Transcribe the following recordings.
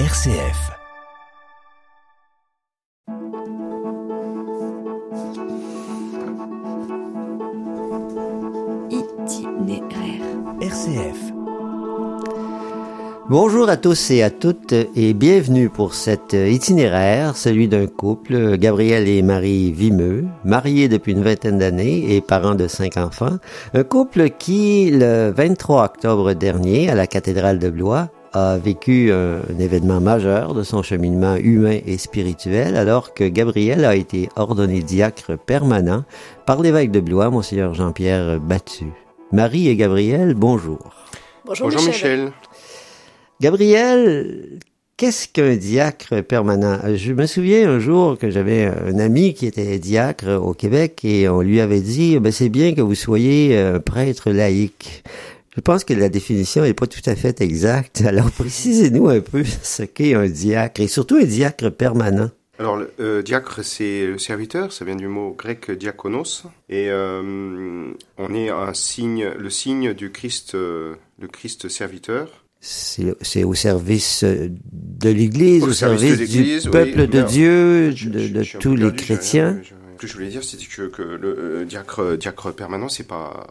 RCF. Itinéraire. RCF. Bonjour à tous et à toutes et bienvenue pour cet itinéraire, celui d'un couple, Gabriel et Marie Vimeux, mariés depuis une vingtaine d'années et parents de cinq enfants. Un couple qui, le 23 octobre dernier, à la cathédrale de Blois, a vécu un, un, événement majeur de son cheminement humain et spirituel alors que Gabriel a été ordonné diacre permanent par l'évêque de Blois, Monseigneur Jean-Pierre Battu. Marie et Gabriel, bonjour. Bonjour, Bonjour Michel. Michel. Gabriel, qu'est-ce qu'un diacre permanent? Je me souviens un jour que j'avais un ami qui était diacre au Québec et on lui avait dit ben, c'est bien que vous soyez un prêtre laïque. Je pense que la définition n'est pas tout à fait exacte. Alors, précisez-nous un peu ce qu'est un diacre, et surtout un diacre permanent. Alors, le euh, diacre, c'est le serviteur, ça vient du mot grec diakonos, et euh, on est un signe, le signe du Christ, euh, le Christ serviteur. C'est au service de l'Église, au, au, service, service du peuple oui, de Dieu, je, de, de je, tous les chrétiens. Ce que je voulais dire, c'était que, que, le diacre, diacre permanent, c'est pas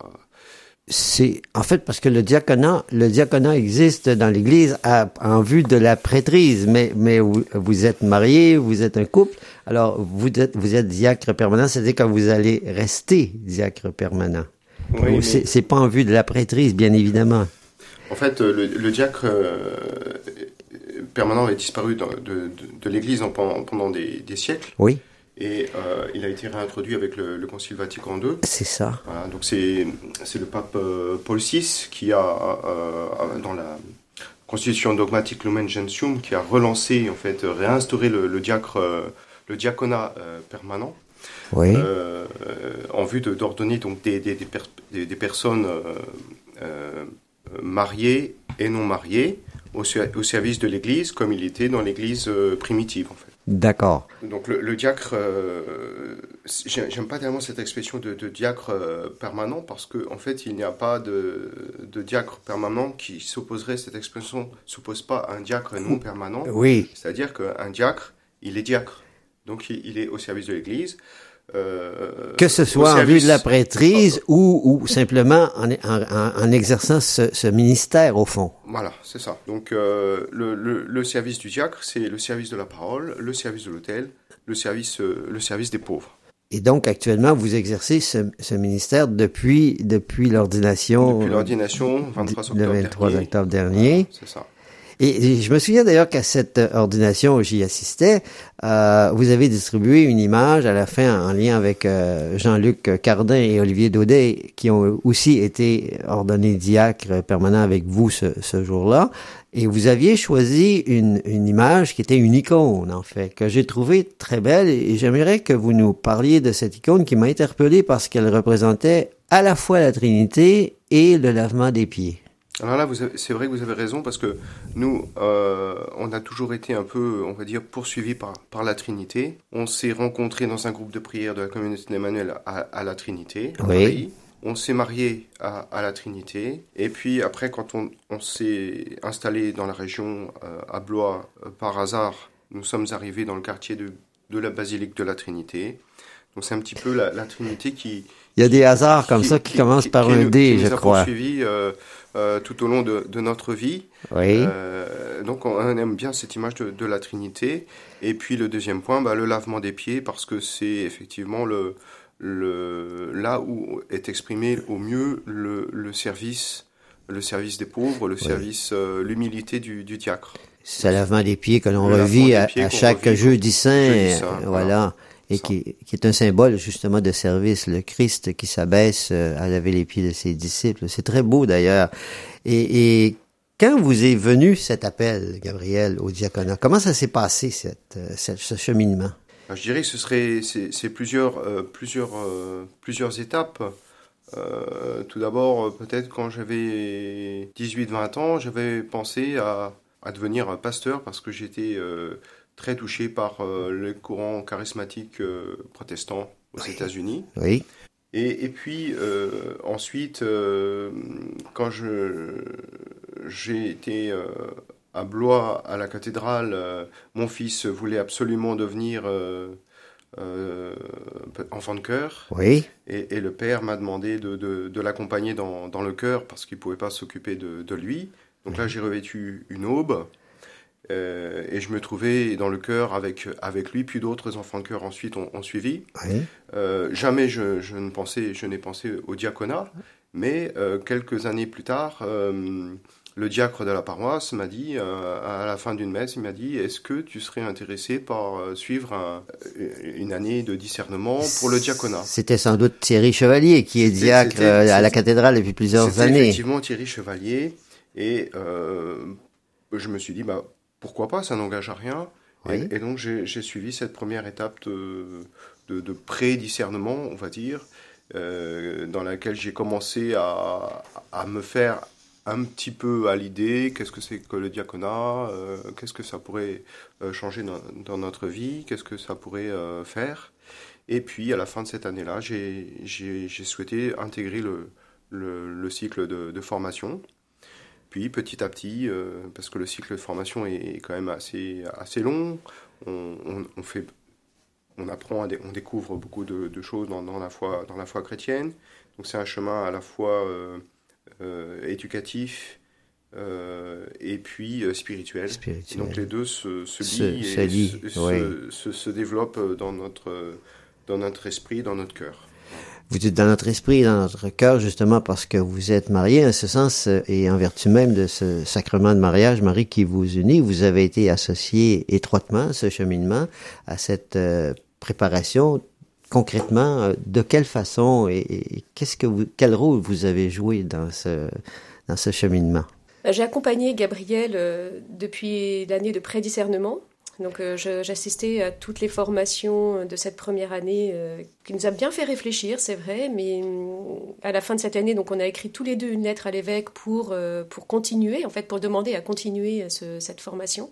c'est en fait parce que le diaconat, le diaconat existe dans l'Église en vue de la prêtrise, mais mais vous, vous, êtes marié, vous êtes un couple, alors vous êtes vous êtes diacre permanent, c'est-à-dire que vous allez rester diacre permanent. Oui, c'est pas en vue de la prêtrise, bien évidemment. En fait, le, le diacre euh, permanent est disparu de, de, de l'Église pendant, pendant des, des siècles. Oui. Et euh, il a été réintroduit avec le, le Concile Vatican II. C'est ça. Voilà, donc c'est le pape euh, Paul VI qui a euh, dans la Constitution dogmatique Lumen Gentium qui a relancé en fait réinstauré le, le diacre le diaconat permanent. Oui. en vue d'ordonner donc des des, des, per, des, des personnes mariées et non mariées au, au service de l'Église comme il était dans l'Église primitive en fait. D'accord. Donc le, le diacre, euh, j'aime pas tellement cette expression de, de diacre euh, permanent parce qu'en en fait il n'y a pas de, de, diacre permanent qui s'opposerait, cette expression s'oppose pas à un diacre non permanent. Oui. C'est-à-dire qu'un diacre, il est diacre, donc il, il est au service de l'Église. Euh, que ce soit en vue de la prêtrise oh, ou, ou simplement en, en, en exerçant ce, ce, ministère au fond. Voilà, c'est ça. Donc euh, le, le, le, service du diacre, c'est le service de la parole, le service de l'autel, le service, euh, le service des pauvres. Et donc actuellement, vous exercez ce, ce ministère depuis depuis l'ordination. Depuis l'ordination, 23 octobre le 23 dernier. octobre dernier. Voilà, c'est ça. Et je me souviens d'ailleurs qu'à cette ordination où j'y assistais, euh, vous avez distribué une image à la fin en lien avec euh, Jean-Luc Cardin et Olivier Daudet, qui ont aussi été ordonnés diacres permanents avec vous ce, jour-là. Et vous aviez choisi une, une, image qui était une icône, en fait, que j'ai trouvée très belle. Et j'aimerais que vous nous parliez de cette icône qui m'a interpellé parce qu'elle représentait à la fois la Trinité et le lavement des pieds. Alors là, c'est vrai que vous avez raison parce que nous, euh, on a toujours été un peu, on va dire, poursuivis par, par la Trinité. On s'est rencontrés dans un groupe de prière de la communauté d'Emmanuel à, à, la Trinité. Oui. Paris. On s'est marié à, à, la Trinité. Et puis après, quand on, on s'est installé dans la région euh, à Blois euh, par hasard, nous sommes arrivés dans le quartier de, de la basilique de la Trinité. Donc c'est un petit peu la, la Trinité qui, il y a des hasards comme qui, ça qui, qui commencent par un D, je crois. Suivi euh, tout au long de, de notre vie. Oui. Euh, donc on aime bien cette image de, de, la Trinité. Et puis le deuxième point, bah, le lavement des pieds, parce que c'est effectivement le, le là où est exprimé au mieux le, le service, le service des pauvres, le oui. service, euh, l'humilité du, du diacre. C'est le lavement des pieds que l'on revit à, à chaque revit, jeudi saint. Jeudi saint voilà. Et qui, qui, est un symbole justement de service, le Christ qui s'abaisse euh, à laver les pieds de ses disciples. C'est très beau d'ailleurs. Et, et, quand vous est venu cet appel, Gabriel, au diaconat, comment ça s'est passé cette, euh, cette, ce cheminement? Je dirais que ce serait c'est plusieurs euh, plusieurs euh, plusieurs étapes. Euh, tout d'abord, peut-être quand j'avais 18-20 ans, j'avais pensé à, à, devenir pasteur parce que j'étais très touché par euh, le courant charismatique euh, protestant aux oui. États-Unis. Oui. Et, et puis euh, ensuite, quand je j'ai été à Blois, à la cathédrale, mon fils voulait absolument devenir euh, enfant de chœur. Oui. Et, et le père m'a demandé de, de, de l'accompagner dans, dans le chœur parce qu'il ne pouvait pas s'occuper de, de lui. Donc là, j'ai revêtu une aube. Euh, et je me trouvais dans le chœur avec, avec lui, puis d'autres enfants de chœur ensuite ont, ont suivi. Oui. Euh, jamais je, je ne pensais, je n'ai pensé au diaconat, mais euh, quelques années plus tard, le diacre de la paroisse m'a dit, à la fin d'une messe, il m'a dit, est-ce que tu serais intéressé par suivre un- une année de discernement pour le diaconat? C'était sans doute Thierry Chevalier qui est diacre à la cathédrale depuis plusieurs années. effectivement Thierry Chevalier, et je me suis dit, bah, pourquoi pas, ça n'engage à rien. Oui. Et, et donc j'ai suivi cette première étape de, de, de pré-discernement, on va dire, euh, dans laquelle j'ai commencé à, à me faire un petit peu à l'idée, qu'est-ce que c'est que le diaconat, euh, qu'est-ce que ça pourrait euh, changer dans, dans notre vie, qu'est-ce que ça pourrait euh, faire. Et puis à la fin de cette année-là, j'ai souhaité intégrer le, le, le cycle de, de formation. Puis petit à petit, euh, parce que le cycle de formation est, quand même assez, assez long, on, on- on fait, on apprend, on découvre beaucoup de, de choses dans, dans la foi, dans la foi chrétienne. Donc c'est un chemin à la fois euh, euh, éducatif euh, et puis spirituel. Donc les deux se, se lient se et lient, se, oui. se développent dans notre, dans notre esprit, dans notre cœur. Vous êtes dans notre esprit, dans notre cœur, justement parce que vous êtes mariés, en ce sens, euh, et en vertu même de ce sacrement de mariage, Marie, qui vous unit, vous avez été associé étroitement à ce cheminement, à cette euh, préparation. Concrètement, euh, de quelle façon et, et qu'est-ce que quel rôle vous avez joué dans ce, dans ce cheminement? J'ai accompagné Gabriel depuis l'année de prédiscernement. Donc euh, j'assistais à toutes les formations de cette première année euh, qui nous a bien fait réfléchir, c'est vrai, mais hum, à la fin de cette année, donc on a écrit tous les deux une lettre à l'évêque pour, euh, pour continuer, en fait pour demander à continuer ce- cette formation.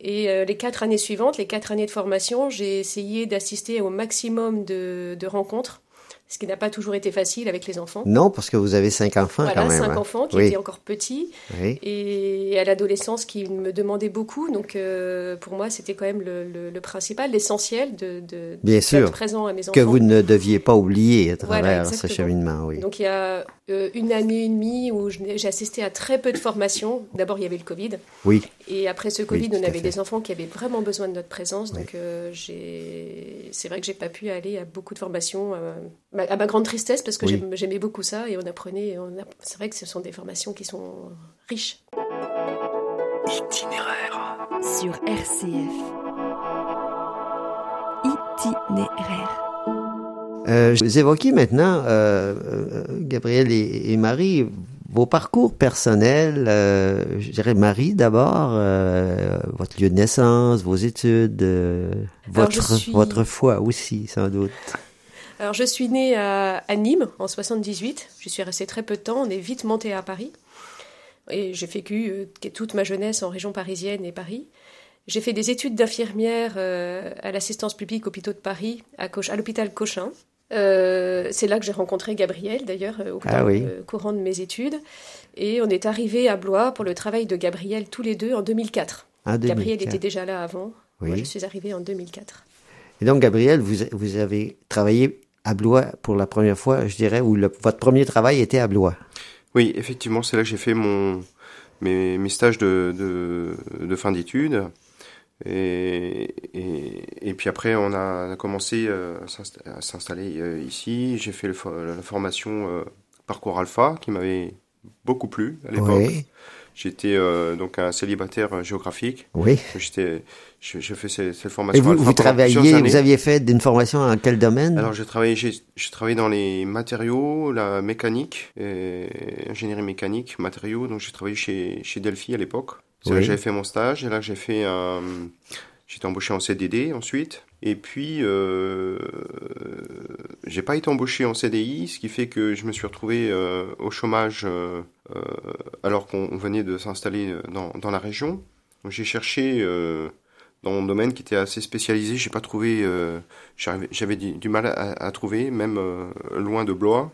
Et euh, les quatre années suivantes, les quatre années de formation, j'ai essayé d'assister au maximum de rencontres, ce qui n'a pas toujours été facile avec les enfants. Non, parce que vous avez cinq enfants Voilà, quand même. cinq enfants qui Oui. étaient encore petits Oui. et à l'adolescence qui me demandait beaucoup. Donc euh, pour moi, c'était quand même le, le- le principal, l'essentiel de, de Bien d'être sûr. présent à mes enfants. Que vous ne deviez pas oublier à Voilà, travers ce exactement. cheminement, oui. Donc il y a euh, une année et demie où j'ai assisté à très peu de formations. D'abord, il y avait le Covid. Oui. Et après ce Covid, on avait des enfants qui avaient vraiment besoin de notre présence. Donc j'ai j'ai- c'est vrai que j'ai pas pu aller à beaucoup de formations, euh, à ma grande tristesse, parce que Oui. j'aimais beaucoup ça et on apprenait. et on app- C'est vrai que ce sont des formations qui sont riches. Itinéraire. Sur RCF. Itinéraire. Euh, vous évoquez maintenant, euh, euh, Gabriel et, et Marie, vos parcours personnels. euh, je dirais Marie d'abord, euh, votre lieu de naissance, vos études, euh, votre, suis- votre foi aussi, sans doute. Alors, je suis née à, à Nîmes en 78. Je suis restée très peu de temps. On est vite monté à Paris. Et j'ai vécu euh, toute ma jeunesse en région parisienne et Paris. J'ai fait des études d'infirmière euh, à l'assistance publique hôpitaux de Paris, à, à l'hôpital Cochin. Euh, c'est là que j'ai rencontré Gabriel, d'ailleurs, euh, au Ah oui. le courant de mes études. Et on est arrivé à Blois pour le travail de Gabriel tous les deux en 2004. En Gabriel 2004. était déjà là avant. Oui. Moi, je suis arrivée en 2004. Et donc, Gabriel, vous, vous avez travaillé à Blois pour la première fois, je dirais, ou votre premier travail était à Blois? Oui, effectivement, c'est là que j'ai fait mon, mes, mes stages de, de, de fin d'études. Et, et, et puis après, on a, on a commencé euh, à s'insta- à s'installer euh, ici. J'ai fait le la formation euh, Parcours Alpha qui m'avait beaucoup plu à l'époque. Oui, J'étais euh, donc un célibataire géographique. oui. J'étais, je fais cette, cette Et formation vous, Alpha vous plusieurs travailliez, vous aviez fait une formation en quel domaine? Alors j'ai travaillé, j'ai, j'ai travaillé dans les matériaux, la mécanique, et ingénierie mécanique, matériaux. Donc j'ai travaillé chez chez Delphi à l'époque. C'est là que j'avais fait mon stage et là j'ai fait un, j'étais embauché en CDD ensuite. Et puis euh, j'ai pas été embauché en CDI, ce qui fait que je me suis retrouvé euh, au chômage euh, euh, alors qu'on venait de s'installer dans dans la région. J'ai cherché euh, dans mon domaine qui était assez spécialisé, j'ai pas trouvé, euh, j'avais du, du mal à, à trouver, même euh, loin de Blois.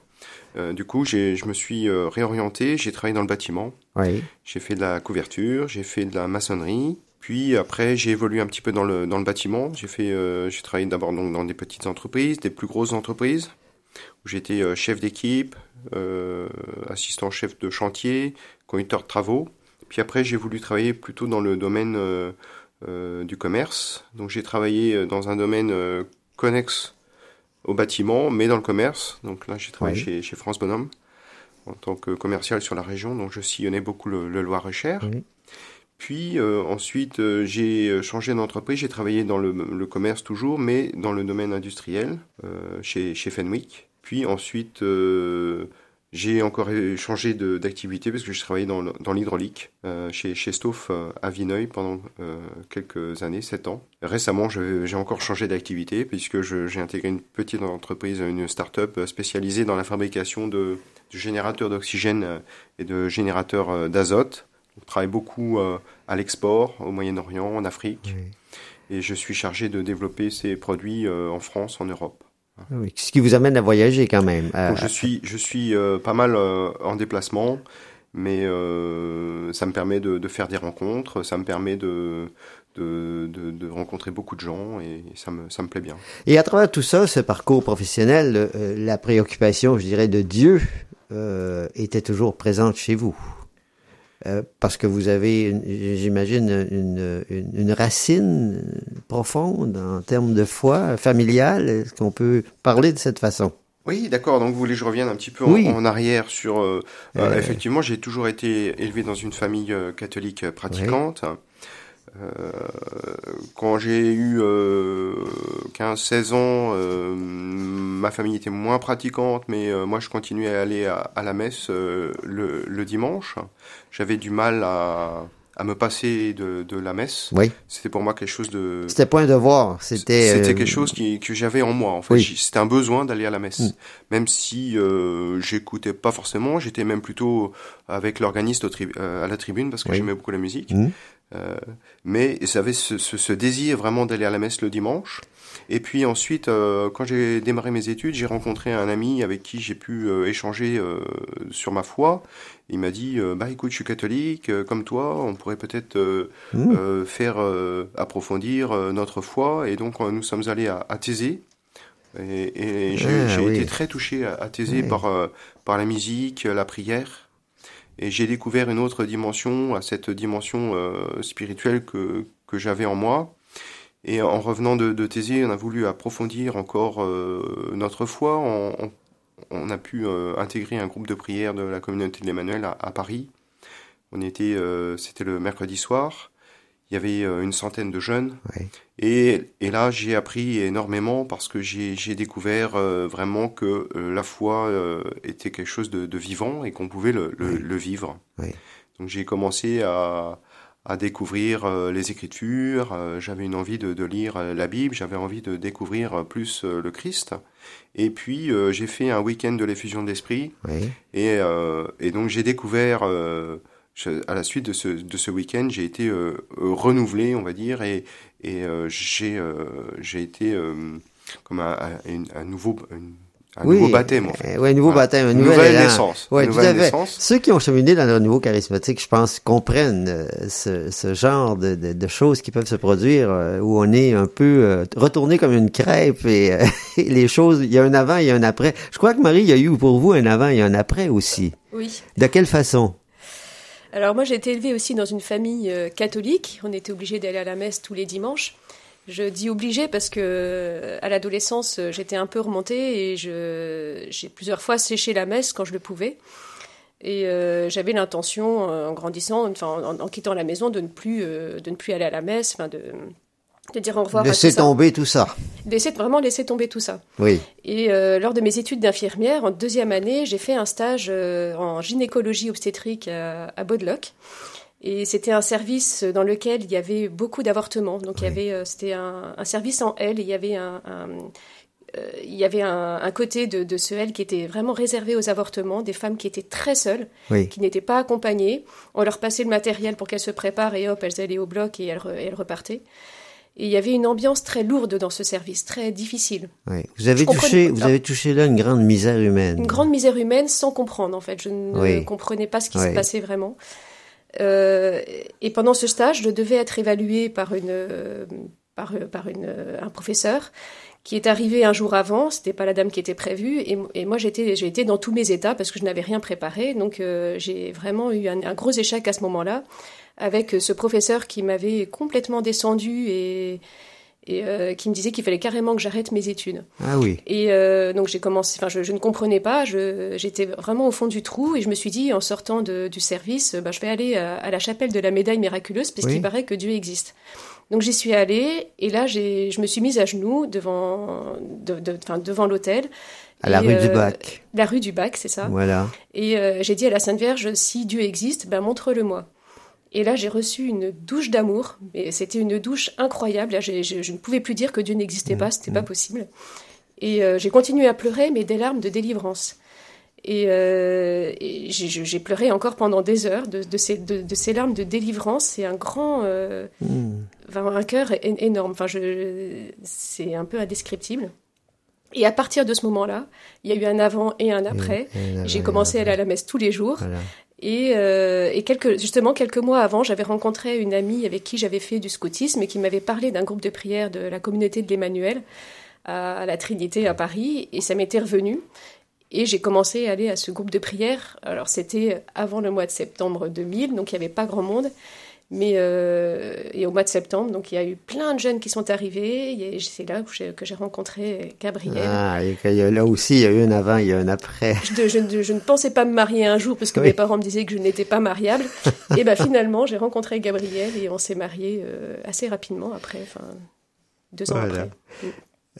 Euh, du coup, j'ai- je me suis euh, réorienté, j'ai travaillé dans le bâtiment. Oui. J'ai fait de la couverture, j'ai fait de la maçonnerie. Puis après, j'ai évolué un petit peu dans le, dans le bâtiment. J'ai fait, euh, j'ai travaillé d'abord donc dans des petites entreprises, des plus grosses entreprises, où j'étais euh, chef d'équipe, euh, assistant chef de chantier, conducteur de travaux. Puis après, j'ai voulu travailler plutôt dans le domaine du commerce. Donc j'ai travaillé dans un domaine euh, connexe au bâtiment, mais dans le commerce. Donc là, j'ai travaillé Oui. chez, chez France Bonhomme en tant que commercial sur la région. Donc je sillonnais beaucoup le, le Loir-et-Cher. Oui. Puis euh, ensuite, euh, j'ai euh, changé d'entreprise. J'ai travaillé dans le, le commerce toujours, mais dans le domaine industriel euh, chez, chez Fenwick. Puis ensuite, euh, j'ai encore changé d'activité parce que je travaillais dans, l'hydraulique euh, chez, chez Stoff euh, à Vineuil pendant euh, quelques années, 7 ans. Récemment, j'ai encore changé d'activité puisque j'ai intégré une petite entreprise, une start-up spécialisée dans la fabrication de, de générateurs d'oxygène et de générateurs d'azote. On travaille beaucoup à l'export, au Moyen-Orient, en Afrique. Oui. Et je suis chargé de développer ces produits en France, en Europe. Oui. Ce qui vous amène à voyager quand même. Euh, Donc je suis, je suis euh, pas mal euh, en déplacement, mais euh, ça me permet de, de faire des rencontres, ça me permet de, de, de, de rencontrer beaucoup de gens et ça me, ça me plaît bien. Et à travers tout ça, ce parcours professionnel, euh, la préoccupation, je dirais, de Dieu euh, était toujours présente chez vous. Euh, parce que vous avez, j'imagine, une, une, une racine profonde en termes de foi familiale. Est-ce qu'on peut parler de cette façon? Oui, d'accord. Donc vous voulez que je revienne un petit peu en, Oui. en arrière sur. euh, euh, Euh. effectivement, j'ai toujours été élevé dans une famille catholique pratiquante. Quand j'ai eu euh, 15-16 ans, euh, ma famille était moins pratiquante, mais euh, moi je continuais à aller à, à la messe euh, le, le dimanche. J'avais du mal à, à me passer de, de la messe. Oui. C'était pour moi quelque chose de... C'était pas un devoir. C'était. C'était euh, quelque chose qui, que j'avais en moi. En fait, Oui. C'était un besoin d'aller à la messe, Mm. même si euh, j'écoutais pas forcément. J'étais même plutôt avec l'organiste euh, à la tribune parce que Oui. j'aimais beaucoup la musique. Mm. Euh, mais j'avais ce, ce, ce désir vraiment d'aller à la messe le dimanche. Et puis ensuite, euh, quand j'ai démarré mes études, j'ai rencontré un ami avec qui j'ai pu euh, échanger sur ma foi. Il m'a dit, bah écoute, je suis catholique, comme toi, on pourrait peut-être euh, Mm. euh, faire approfondir notre foi. Et donc, nous sommes allés à, à Thésée. Et, et j'ai Ah, oui. été très touché à, à Thésée Oui. par, par la musique, la prière. Et j'ai découvert une autre dimension, à cette dimension euh, spirituelle que, que j'avais en moi. Et en revenant de, de Thésée, on a voulu approfondir encore euh, notre foi. On, on- a pu euh, intégrer un groupe de prière de la communauté de l'Emmanuel à, à Paris. On était, euh, c'était le mercredi soir. Il y avait euh, une centaine de jeunes. Et, et là, j'ai appris énormément parce que j'ai découvert euh, vraiment que euh, la foi euh, était quelque chose de, de vivant et qu'on pouvait le, le, Oui. le vivre. Oui. Donc j'ai commencé à, à découvrir les Écritures. j'avais une envie de, de lire la Bible. J'avais envie de découvrir plus le Christ. Et puis j'ai fait un week-end de l'effusion de l'esprit. Oui. Et, et donc j'ai découvert, je- à la suite de ce, de ce week-end, j'ai été euh, euh, renouvelé, on va dire, et, et euh, j'ai euh, j'ai été euh, comme un, un, une- un nouveau, une- un Oui, nouveau baptême, en fait. ouais, un nouveau Voilà. baptême, un Une nouvel nouvelle naissance. Ouais, Une tout nouvelle à fait. naissance. Ceux qui ont cheminé dans le renouveau charismatique, je pense, comprennent euh, ce, ce genre de, de, de choses qui peuvent se produire euh, où on est un peu euh, retourné comme une crêpe et, euh, et les choses, il y a un avant, il y a un après. Je crois que Marie, il y a eu pour vous un avant et un après aussi. Oui. De quelle façon? Alors moi j'ai été élevée aussi dans une famille euh, catholique. On était obligés d'aller à la messe tous les dimanches. Je dis obligé parce que euh, à l'adolescence euh, j'étais un peu remontée et j'ai plusieurs fois séché la messe quand je le pouvais. Et j'avais l'intention, en grandissant, en, quittant la maison, de ne plus de ne plus aller à la messe, de dire au revoir à tout Laissez ça. tomber tout ça. De vraiment laisser tomber tout ça. Oui. Et euh, lors de mes études d'infirmière, en deuxième année, j'ai fait un stage euh, en gynécologie obstétrique à, à. Et c'était un service dans lequel il y avait beaucoup d'avortements. Donc il y avait, euh, c'était un, un service en L. Et il y avait un, un- il y avait un, un côté de, de ce L qui était vraiment réservé aux avortements, des femmes qui étaient très seules, Oui. qui n'étaient pas accompagnées. On leur passait le matériel pour qu'elles se préparent et hop, elles allaient au bloc et elles, re- et elles repartaient. Et il y avait une ambiance très lourde dans ce service, très difficile. Oui. Vous avez touché, vous avez touché là une grande misère humaine. Une grande misère humaine sans comprendre, en fait. Je ne Oui. comprenais pas ce qui Oui. se passait vraiment. Euh, et pendant ce stage, je devais être évaluée par, une, euh, par, par une, euh, un professeur qui est arrivé un jour avant. C'était pas la dame qui était prévue. Et, et moi, j'étais, j'ai été dans tous mes états parce que je n'avais rien préparé. Donc, euh, j'ai vraiment eu un, un gros échec à ce moment-là avec ce professeur qui m'avait complètement descendu et, et euh, qui me disait qu'il fallait carrément que j'arrête mes études. Ah oui. Et euh, donc j'ai commencé, enfin je, je ne comprenais pas, j'étais vraiment au fond du trou et je me suis dit en sortant de- du service, bah, je vais aller à, à la chapelle de la médaille miraculeuse parce Oui. qu'il paraît que Dieu existe. Donc j'y suis allée et là je me suis mise à genoux devant, de, de- enfin, devant l'autel. À la rue du euh, Bac. La rue du Bac, c'est ça. Voilà. Et euh, j'ai dit à la Sainte Vierge, si Dieu existe, ben montre-le-moi. Et là, j'ai reçu une douche d'amour, mais c'était une douche incroyable. Là, je ne pouvais plus dire que Dieu n'existait pas, c'était pas possible. Et euh, j'ai continué à pleurer, mais des larmes de délivrance. Et, euh, et j'ai- pleuré encore pendant des heures de, de ces, de, de ces larmes de délivrance. C'est un grand, euh, enfin, un cœur énorme. Enfin, c'est un peu indescriptible. Et à partir de ce moment-là, il y a eu un avant et un après. J'ai commencé à aller à la messe tous les jours. Voilà. Et, euh, et quelques, justement, quelques mois avant, j'avais rencontré une amie avec qui j'avais fait du scoutisme et qui m'avait parlé d'un groupe de prière de la communauté de l'Emmanuel à, à la Trinité à Paris. Et ça m'était revenu. Et j'ai commencé à aller à ce groupe de prière. Alors, c'était avant le mois de septembre 2000, donc il n'y avait pas grand monde. Mais euh, et au mois de septembre, donc il y a eu plein de jeunes qui sont arrivés. Et c'est là que j'ai rencontré Gabriel. Ah, et là aussi, il y a eu un avant, il y a un après. Je, je- je ne pensais pas me marier un jour parce que Oui. mes parents me disaient que je n'étais pas mariable. et ben finalement, j'ai rencontré Gabriel et on s'est mariés euh, assez rapidement après, enfin deux ans Voilà. après.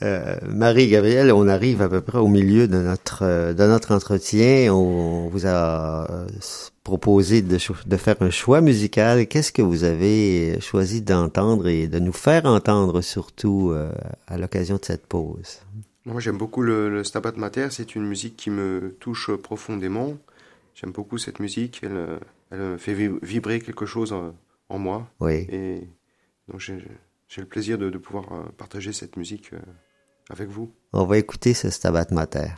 Euh, Marie-Gabrielle, on arrive à peu près au milieu de notre, euh, de notre entretien. On vous a euh, proposé de, faire un choix musical. Qu'est-ce que vous avez choisi d'entendre et de nous faire entendre surtout euh, à l'occasion de cette pause? Moi, j'aime beaucoup le, le Stabat Mater. C'est une musique qui me touche profondément. J'aime beaucoup cette musique. Elle, fait vi- vibrer quelque chose en, en moi. Oui. Et donc, j'ai le plaisir de, de pouvoir partager cette musique avec vous. On va écouter ce Stabat Mater.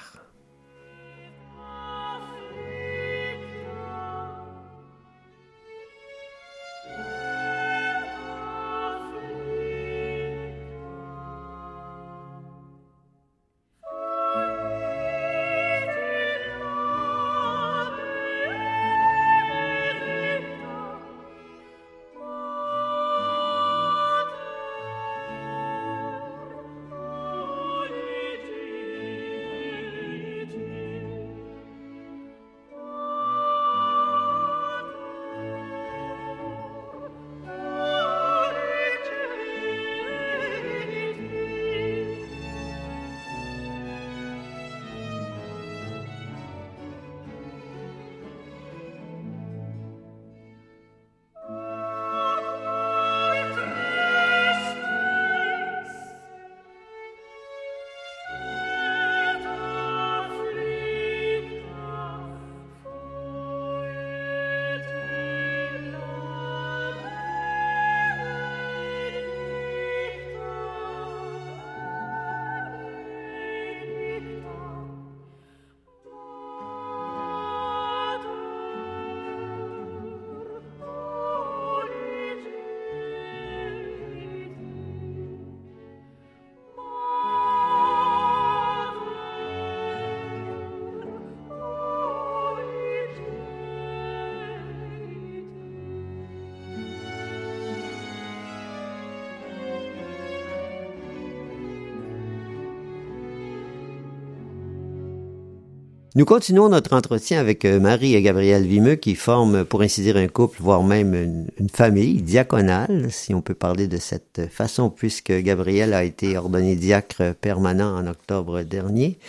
Nous continuons notre entretien avec euh, Marie et Gabriel Vimeux qui forment, pour ainsi dire, un couple, voire même une, famille diaconale, si on peut parler de cette façon, puisque Gabriel a été ordonné diacre permanent en octobre dernier.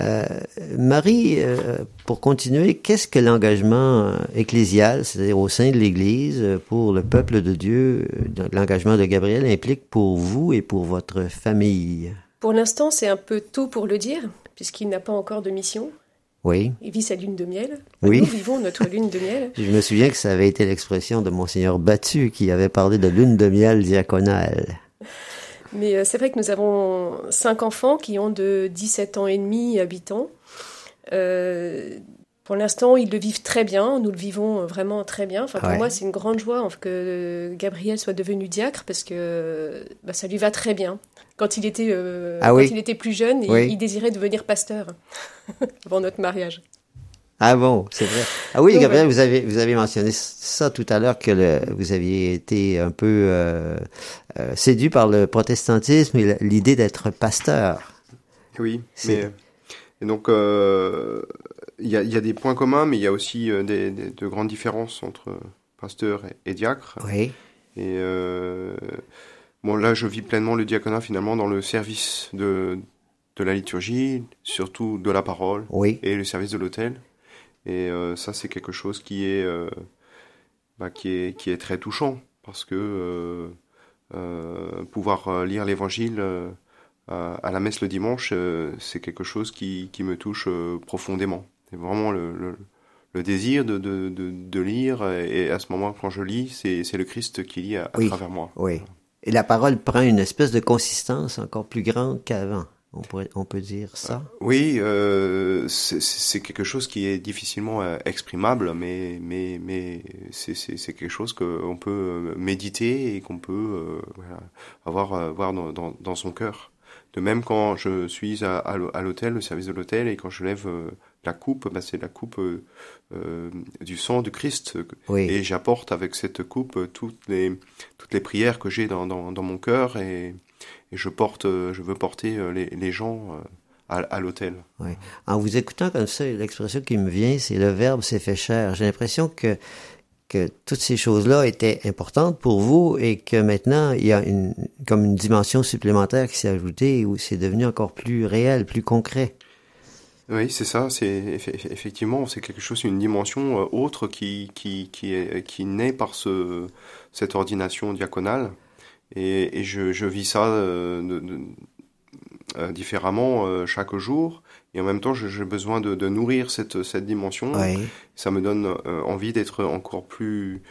Euh, Marie, euh, pour continuer, qu'est-ce que l'engagement ecclésial, c'est-à-dire au sein de l'Église, pour le peuple de Dieu, l'engagement de Gabriel implique pour vous et pour votre famille? Pour l'instant, c'est un peu tôt pour le dire, puisqu'il n'a pas encore de mission. Oui, Il vit sa lune de miel. Oui. Nous vivons notre lune de miel. je me souviens que ça avait été l'expression de Monseigneur Battu qui avait parlé de lune de miel diaconale. Mais euh, c'est vrai que nous avons cinq enfants qui ont de 17 ans et demi habitants. Euh, pour l'instant, ils le vivent très bien. Nous le vivons vraiment très bien. Enfin, pour Ouais. moi, c'est une grande joie que Gabriel soit devenu diacre parce que bah, ça lui va très bien. Quand il était, euh, Ah quand oui. il était plus jeune, il- Oui. il, désirait devenir pasteur avant notre mariage. Ah bon, c'est vrai. Ah oui, Donc, Gabriel, vous avez vous avez mentionné ça tout à l'heure que le, vous aviez été un peu euh, euh, séduit par le protestantisme et l'idée d'être pasteur. Oui, C'est- mais et donc euh, il y, a, il y a des points communs, mais il y a aussi euh, des, des- de grandes différences entre pasteur et, et diacre. Oui. Et euh, bon, là, je vis pleinement le diaconat finalement dans le service de, de la liturgie, surtout de la parole Oui. et le service de l'autel. Et euh, ça, c'est quelque chose qui est, euh, bah, qui est, qui est très touchant parce que euh, pouvoir lire l'évangile à, à la messe le dimanche, c'est quelque chose qui, qui me touche profondément. C'est vraiment le, le, le désir de, de, de, de lire et à ce moment, quand je lis, c'est le Christ qui lit à, à Oui. travers moi. Oui. Et la parole prend une espèce de consistance encore plus grande qu'avant. On pourrait, on peut dire ça. Oui, euh, c'est- quelque chose qui est difficilement euh, exprimable, mais mais mais c'est quelque chose qu'on peut euh, méditer et qu'on peut euh, voilà, avoir euh, voir dans, dans dans son cœur. De même quand je suis à à l'hô- à l'hôtel, le service de l'hôtel, et quand je lève euh, la coupe, bah, c'est la coupe euh, euh, du sang de Christ Oui. et j'apporte avec cette coupe euh, toutes les toutes les prières que j'ai dans, dans dans mon cœur et et je porte je veux porter les les gens à, à. Oui. En vous écoutant comme ça, l'expression qui me vient, c'est le verbe s'est fait chair. J'ai l'impression que que toutes ces choses-là étaient importantes pour vous et que maintenant il y a une comme une dimension supplémentaire qui s'est ajoutée où c'est devenu encore plus réel, plus concret. Oui, c'est ça. C'est eff- eff- effectivement c'est quelque chose, une dimension euh, autre qui qui qui est qui naît par ce cette ordination diaconale et, et je je vis ça euh, de- de- euh, différemment euh, chaque jour et en même temps j'ai besoin de, de nourrir cette cette dimension. Oui. Ça me donne euh, envie d'être encore plus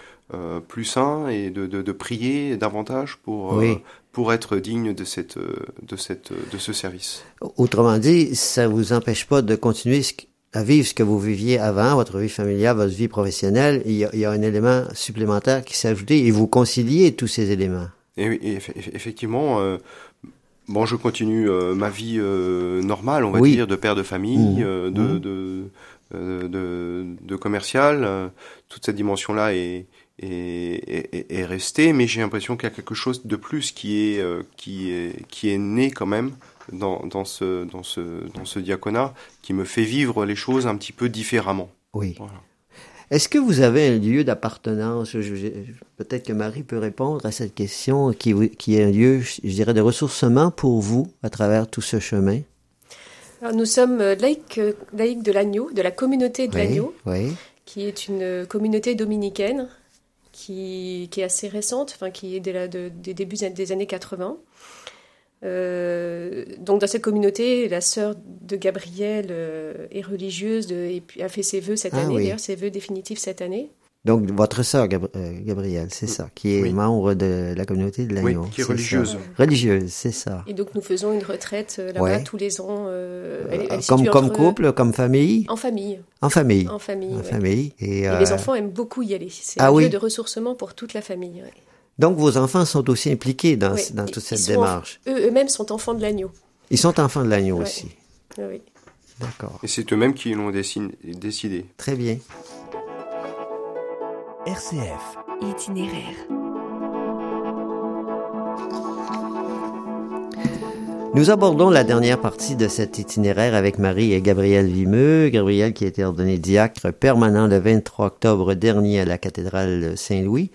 plus sain et de, de, prier davantage pour Oui. Pour être digne de cette euh, de cette de ce service. Autrement dit, ça vous empêche pas de continuer à vivre ce que vous viviez avant, votre vie familiale, votre vie professionnelle. Il y a, il y a un élément supplémentaire qui s'est ajouté et vous conciliez tous ces éléments. Et, oui, et effectivement, euh, bon, je continue euh, ma vie euh, normale, on va Oui. dire, de père de famille, Mmh. euh, de, Mmh. de, euh, de, de commercial. euh, toute cette dimension-là est, est, est, est restée, mais j'ai l'impression qu'il y a quelque chose de plus qui est, euh, qui est, qui est né quand même dans, dans, ce, dans, ce, dans ce diaconat, qui me fait vivre les choses un petit peu différemment. Oui. Voilà. Est-ce que vous avez un lieu d'appartenance? Peut-être que Marie peut répondre à cette question, qui, qui est un lieu, je dirais, de ressourcement pour vous à travers tout ce chemin. Alors, nous sommes euh, laïcs, euh, laïcs de l'agneau, de la communauté de Oui, l'agneau, oui, qui est une communauté dominicaine qui, qui est assez récente, enfin qui est la- de- des débuts des années 80. Euh, donc dans cette communauté, la sœur de Gabriel euh, est religieuse de- et puis a fait ses vœux cette Ah année, oui. d'ailleurs ses vœux définitifs cette année. Donc, votre sœur, euh, Gabrielle, c'est ça, qui est Oui. membre de la communauté de Oui, l'agneau. qui est c'est ça. religieuse. Religieuse, c'est ça. Et donc nous faisons une retraite euh, là-bas Ouais. tous les ans. euh, elle elle comme située comme entre- couple, comme famille? En famille. En famille. En famille. En ouais. famille. Et, Et les enfants aiment beaucoup y aller. C'est Ah un oui. lieu de ressourcement pour toute la famille. ouais. Donc, vos enfants sont aussi impliqués dans, toute cette démarche? Eux- Eux-mêmes sont enfants de l'agneau. Ils sont enfants de l'agneau Ouais. aussi. Oui. D'accord. Et c'est eux-mêmes qui l'ont décidé. Très bien. RCF. Itinéraire. Nous abordons la dernière partie de cet itinéraire avec Marie et Gabriel Vimeux. Gabriel qui a été ordonné diacre permanent le 23 octobre dernier à la cathédrale Saint-Louis.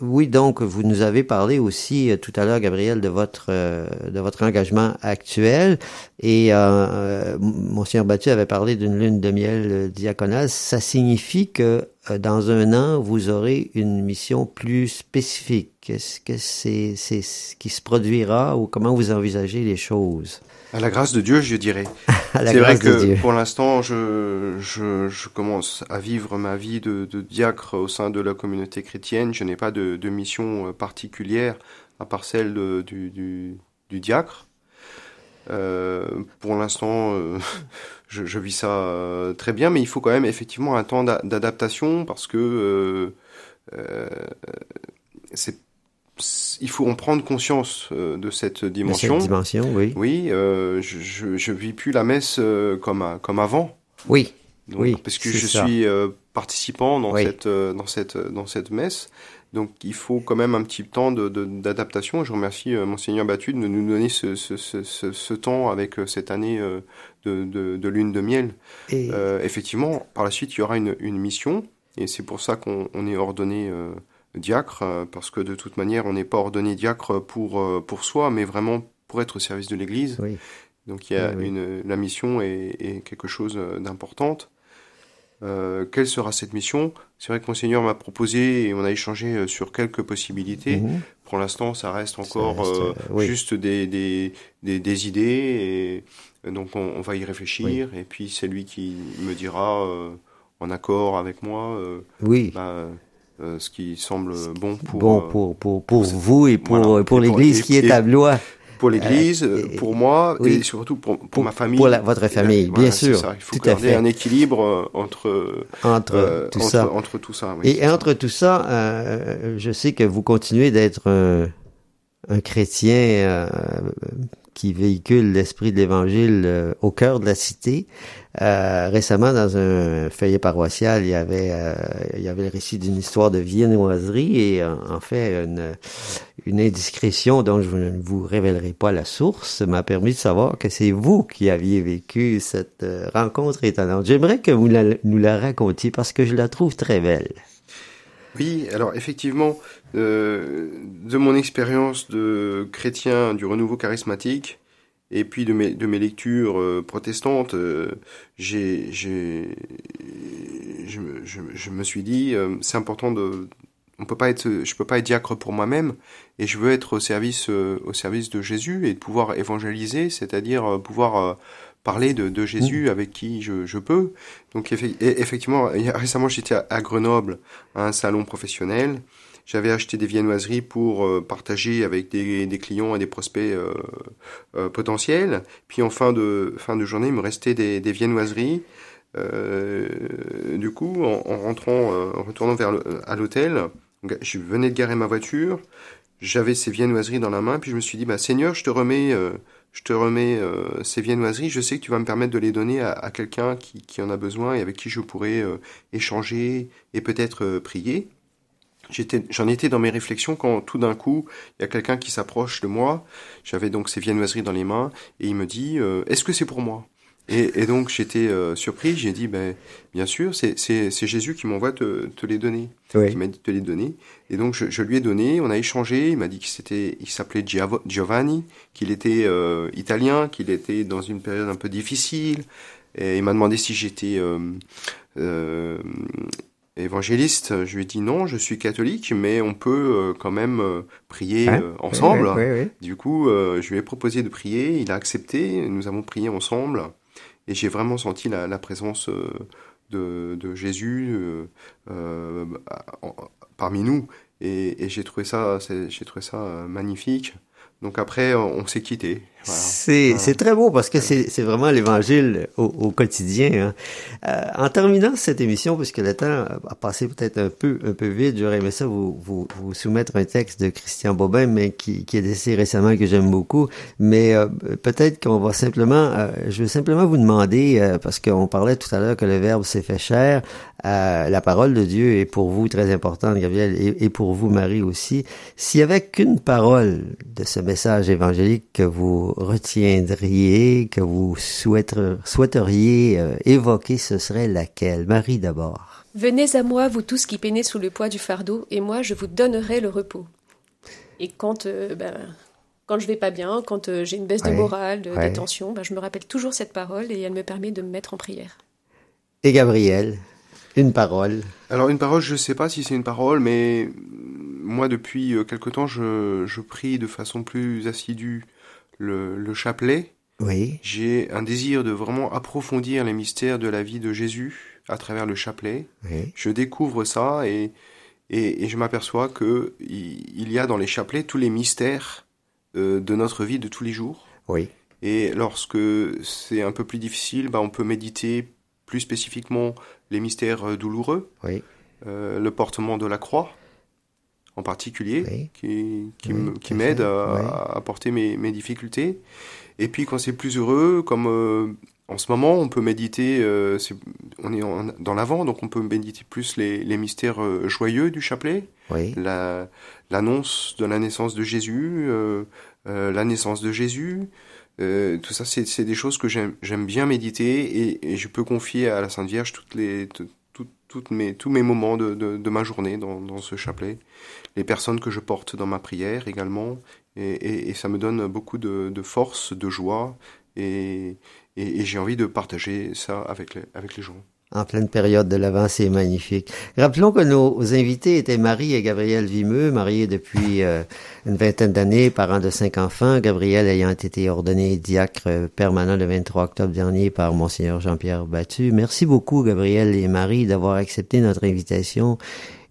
Oui, donc vous nous avez parlé aussi euh, tout à l'heure, Gabriel, de votre euh, de votre engagement actuel. Et euh, euh, Monseigneur Battu avait parlé d'une lune de miel euh, diaconale. Ça signifie que dans un an, vous aurez une mission plus spécifique. Est-ce que c'est c'est ce qui se produira ou comment vous envisagez les choses? À la grâce de Dieu, je dirais. À la C'est vrai que pour l'instant, je, je, je commence à vivre ma vie de, de diacre au sein de la communauté chrétienne. Je n'ai pas de, de mission euh, particulière, à part celle de- du, du, du diacre. Pour l'instant, je, je, vis ça très bien, mais il faut quand même effectivement un temps d'adaptation parce que c'est il faut en prendre conscience euh, de cette dimension. cette dimension, oui. Oui, euh, je, je, vis plus la messe euh, comme comme avant. Oui. oui. Parce que je suis participant dans cette dans cette dans cette messe. Donc il faut quand même un petit temps d'adaptation. De, je remercie monseigneur Battu de nous donner ce, ce, ce, ce temps avec cette année de, de, lune de miel. Et... effectivement, par la suite, il y aura une, une mission, et c'est pour ça qu'on est ordonné diacre, euh, parce que de toute manière, on n'est pas ordonné diacre pour, euh, pour soi, mais vraiment pour être au service de l'Église. Donc il y a une, la mission est, quelque chose euh, quelle sera cette mission? C'est vrai que Monseigneur m'a proposé et on a échangé sur quelques possibilités. Mhm. Pour l'instant, ça reste encore juste des, des, des, idées. Et, donc on, va y réfléchir. Et puis c'est lui qui me dira, en accord avec moi, oui. Bah, euh, ce qui semble bon pour bon euh, pour pour, pour vous et pour pour l'Église qui est à Blois. Pour l'Église, euh, pour moi et surtout pour, pour, ma famille. Pour la, votre famille, bien sûr. Ça. Il faut garder un équilibre entre entre tout ça. Entre tout ça. Oui, et entre tout ça, je sais que vous continuez d'être un, un, chrétien qui véhicule l'esprit de l'Évangile au cœur de la cité. Euh, récemment, dans un feuillet paroissial, il y avait, euh, il y avait le récit d'une histoire de viennoiserie et euh, en fait, une, une indiscrétion dont je ne vous révélerai pas la source m'a permis de savoir que c'est vous qui aviez vécu cette rencontre étonnante. J'aimerais que vous nous la racontiez parce que je la trouve très belle. Oui, alors effectivement, de mon expérience de chrétien du renouveau charismatique, et puis de mes, de mes lectures euh, protestantes, euh, j'ai, j'ai, je, je, je, me suis dit, euh, c'est important de, on peut pas être, je peux pas être diacre pour moi-même, et je veux être au service, au service de Jésus et de pouvoir évangéliser, c'est-à-dire pouvoir parler de, de Jésus mmh. avec qui je, je peux. Donc effectivement, récemment j'étais à Grenoble, à un salon professionnel, j'avais acheté des viennoiseries pour euh, partager avec des, clients et des prospects euh, euh, potentiels. Puis en fin de, fin de journée, il me restait des, des viennoiseries. du coup, en, en rentrant, en retournant vers à l'hôtel, je venais de garer ma voiture, j'avais ces viennoiseries dans la main, puis je me suis dit, bah Seigneur, je te remets, je te remets ces viennoiseries. Je sais que tu vas me permettre de les donner à, à quelqu'un qui, qui, en a besoin et avec qui je pourrais échanger et peut-être prier j'en étais dans mes réflexions quand tout d'un coup, il y a quelqu'un qui s'approche de moi. J'avais donc ces viennoiseries dans les mains et il me dit euh, Est-ce que c'est pour moi? Et, et, donc j'étais euh, surpris. J'ai dit ben bien sûr, c'est Jésus qui m'envoie te, te les donner, oui. qui m'a dit de te les donner. Et donc je, je, lui ai donné. On a échangé. Il m'a dit qu'il c'était, il s'appelait Giovanni, qu'il était euh, italien, qu'il était dans une période un peu difficile. Et il m'a demandé si j'étais euh, évangéliste, je lui ai dit non, je suis catholique, mais on peut euh, quand même euh, prier euh, ensemble. du coup, je lui ai proposé de prier, il a accepté, nous avons prié ensemble, et j'ai vraiment senti la, la présence de, de, Jésus parmi nous, et, et j'ai trouvé ça, j'ai trouvé ça magnifique. Donc après, on s'est quitté. C'est très beau parce que c'est vraiment l'évangile au, au, quotidien. Hein. Euh, en terminant cette émission, puisque le temps a passé peut-être un peu un peu vite, j'aurais aimé ça vous, vous, vous, soumettre un texte de Christian Bobin, mais qui, qui est décédé récemment que j'aime beaucoup. Mais euh, peut-être qu'on va simplement, euh, je vais simplement vous demander, euh, parce qu'on parlait tout à l'heure que le Verbe s'est fait chair, la parole de Dieu est pour vous très importante, Gabriel, et, et pour vous, Marie aussi. S'il y avait qu'une parole de ce message évangélique que vous retiendriez, que vous souhaiteriez euh, évoquer, ce serait laquelle? Marie d'abord. Venez à moi, vous tous qui peinez sous le poids du fardeau, et moi je vous donnerai le repos. Et quand, euh, ben, quand je vais pas bien, quand euh, j'ai une baisse de morale, de, tension, ben, je me rappelle toujours cette parole et elle me permet de me mettre en prière. Et Gabriel, une parole Alors une parole, je ne sais pas si c'est une parole, mais moi depuis quelque temps, je, je prie de façon plus assidue le, le chapelet. Oui. J'ai un désir de vraiment approfondir les mystères de la vie de Jésus à travers le chapelet. Oui. Je découvre ça et, et, et je m'aperçois que il y a dans les chapelets tous les mystères de notre vie de tous les jours. Oui. Et lorsque c'est un peu plus difficile, bah, on peut méditer plus spécifiquement les mystères douloureux, oui. le portement de la croix en particulier, qui, qui m'aide à, à, porter mes, mes, difficultés. Et puis quand c'est plus heureux, comme en ce moment, on peut méditer, euh, on est dans l'avant, donc on peut méditer plus les, les mystères euh, joyeux du chapelet, oui. l'annonce de la naissance de Jésus, euh, euh la naissance de Jésus. Euh, tout ça, c'est des choses que j'aime bien méditer et, et, je peux confier à la Sainte Vierge toutes les, toutes mes, tous mes moments de, de, de ma journée dans, dans, ce chapelet, les personnes que je porte dans ma prière également, et, et, et ça me donne beaucoup de, de force, de joie. Et, et, j'ai envie de partager ça avec les, avec les gens. En pleine période de l'Avent, c'est magnifique. Rappelons que nos invités étaient Marie et Gabriel Vimeux, mariés depuis euh, une vingtaine d'années, parents de cinq enfants. Gabriel ayant été ordonné diacre permanent le 23 octobre dernier par Monseigneur Jean-Pierre Battu. Merci beaucoup, Gabriel et Marie, d'avoir accepté notre invitation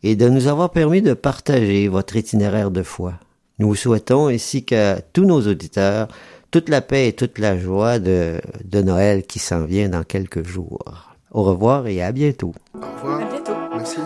et de nous avoir permis de partager votre itinéraire de foi. Nous vous souhaitons, ainsi qu'à tous nos auditeurs, toute la paix et toute la joie de, de Noël qui s'en vient dans quelques jours. Au revoir et à bientôt. Au revoir. À bientôt. Merci.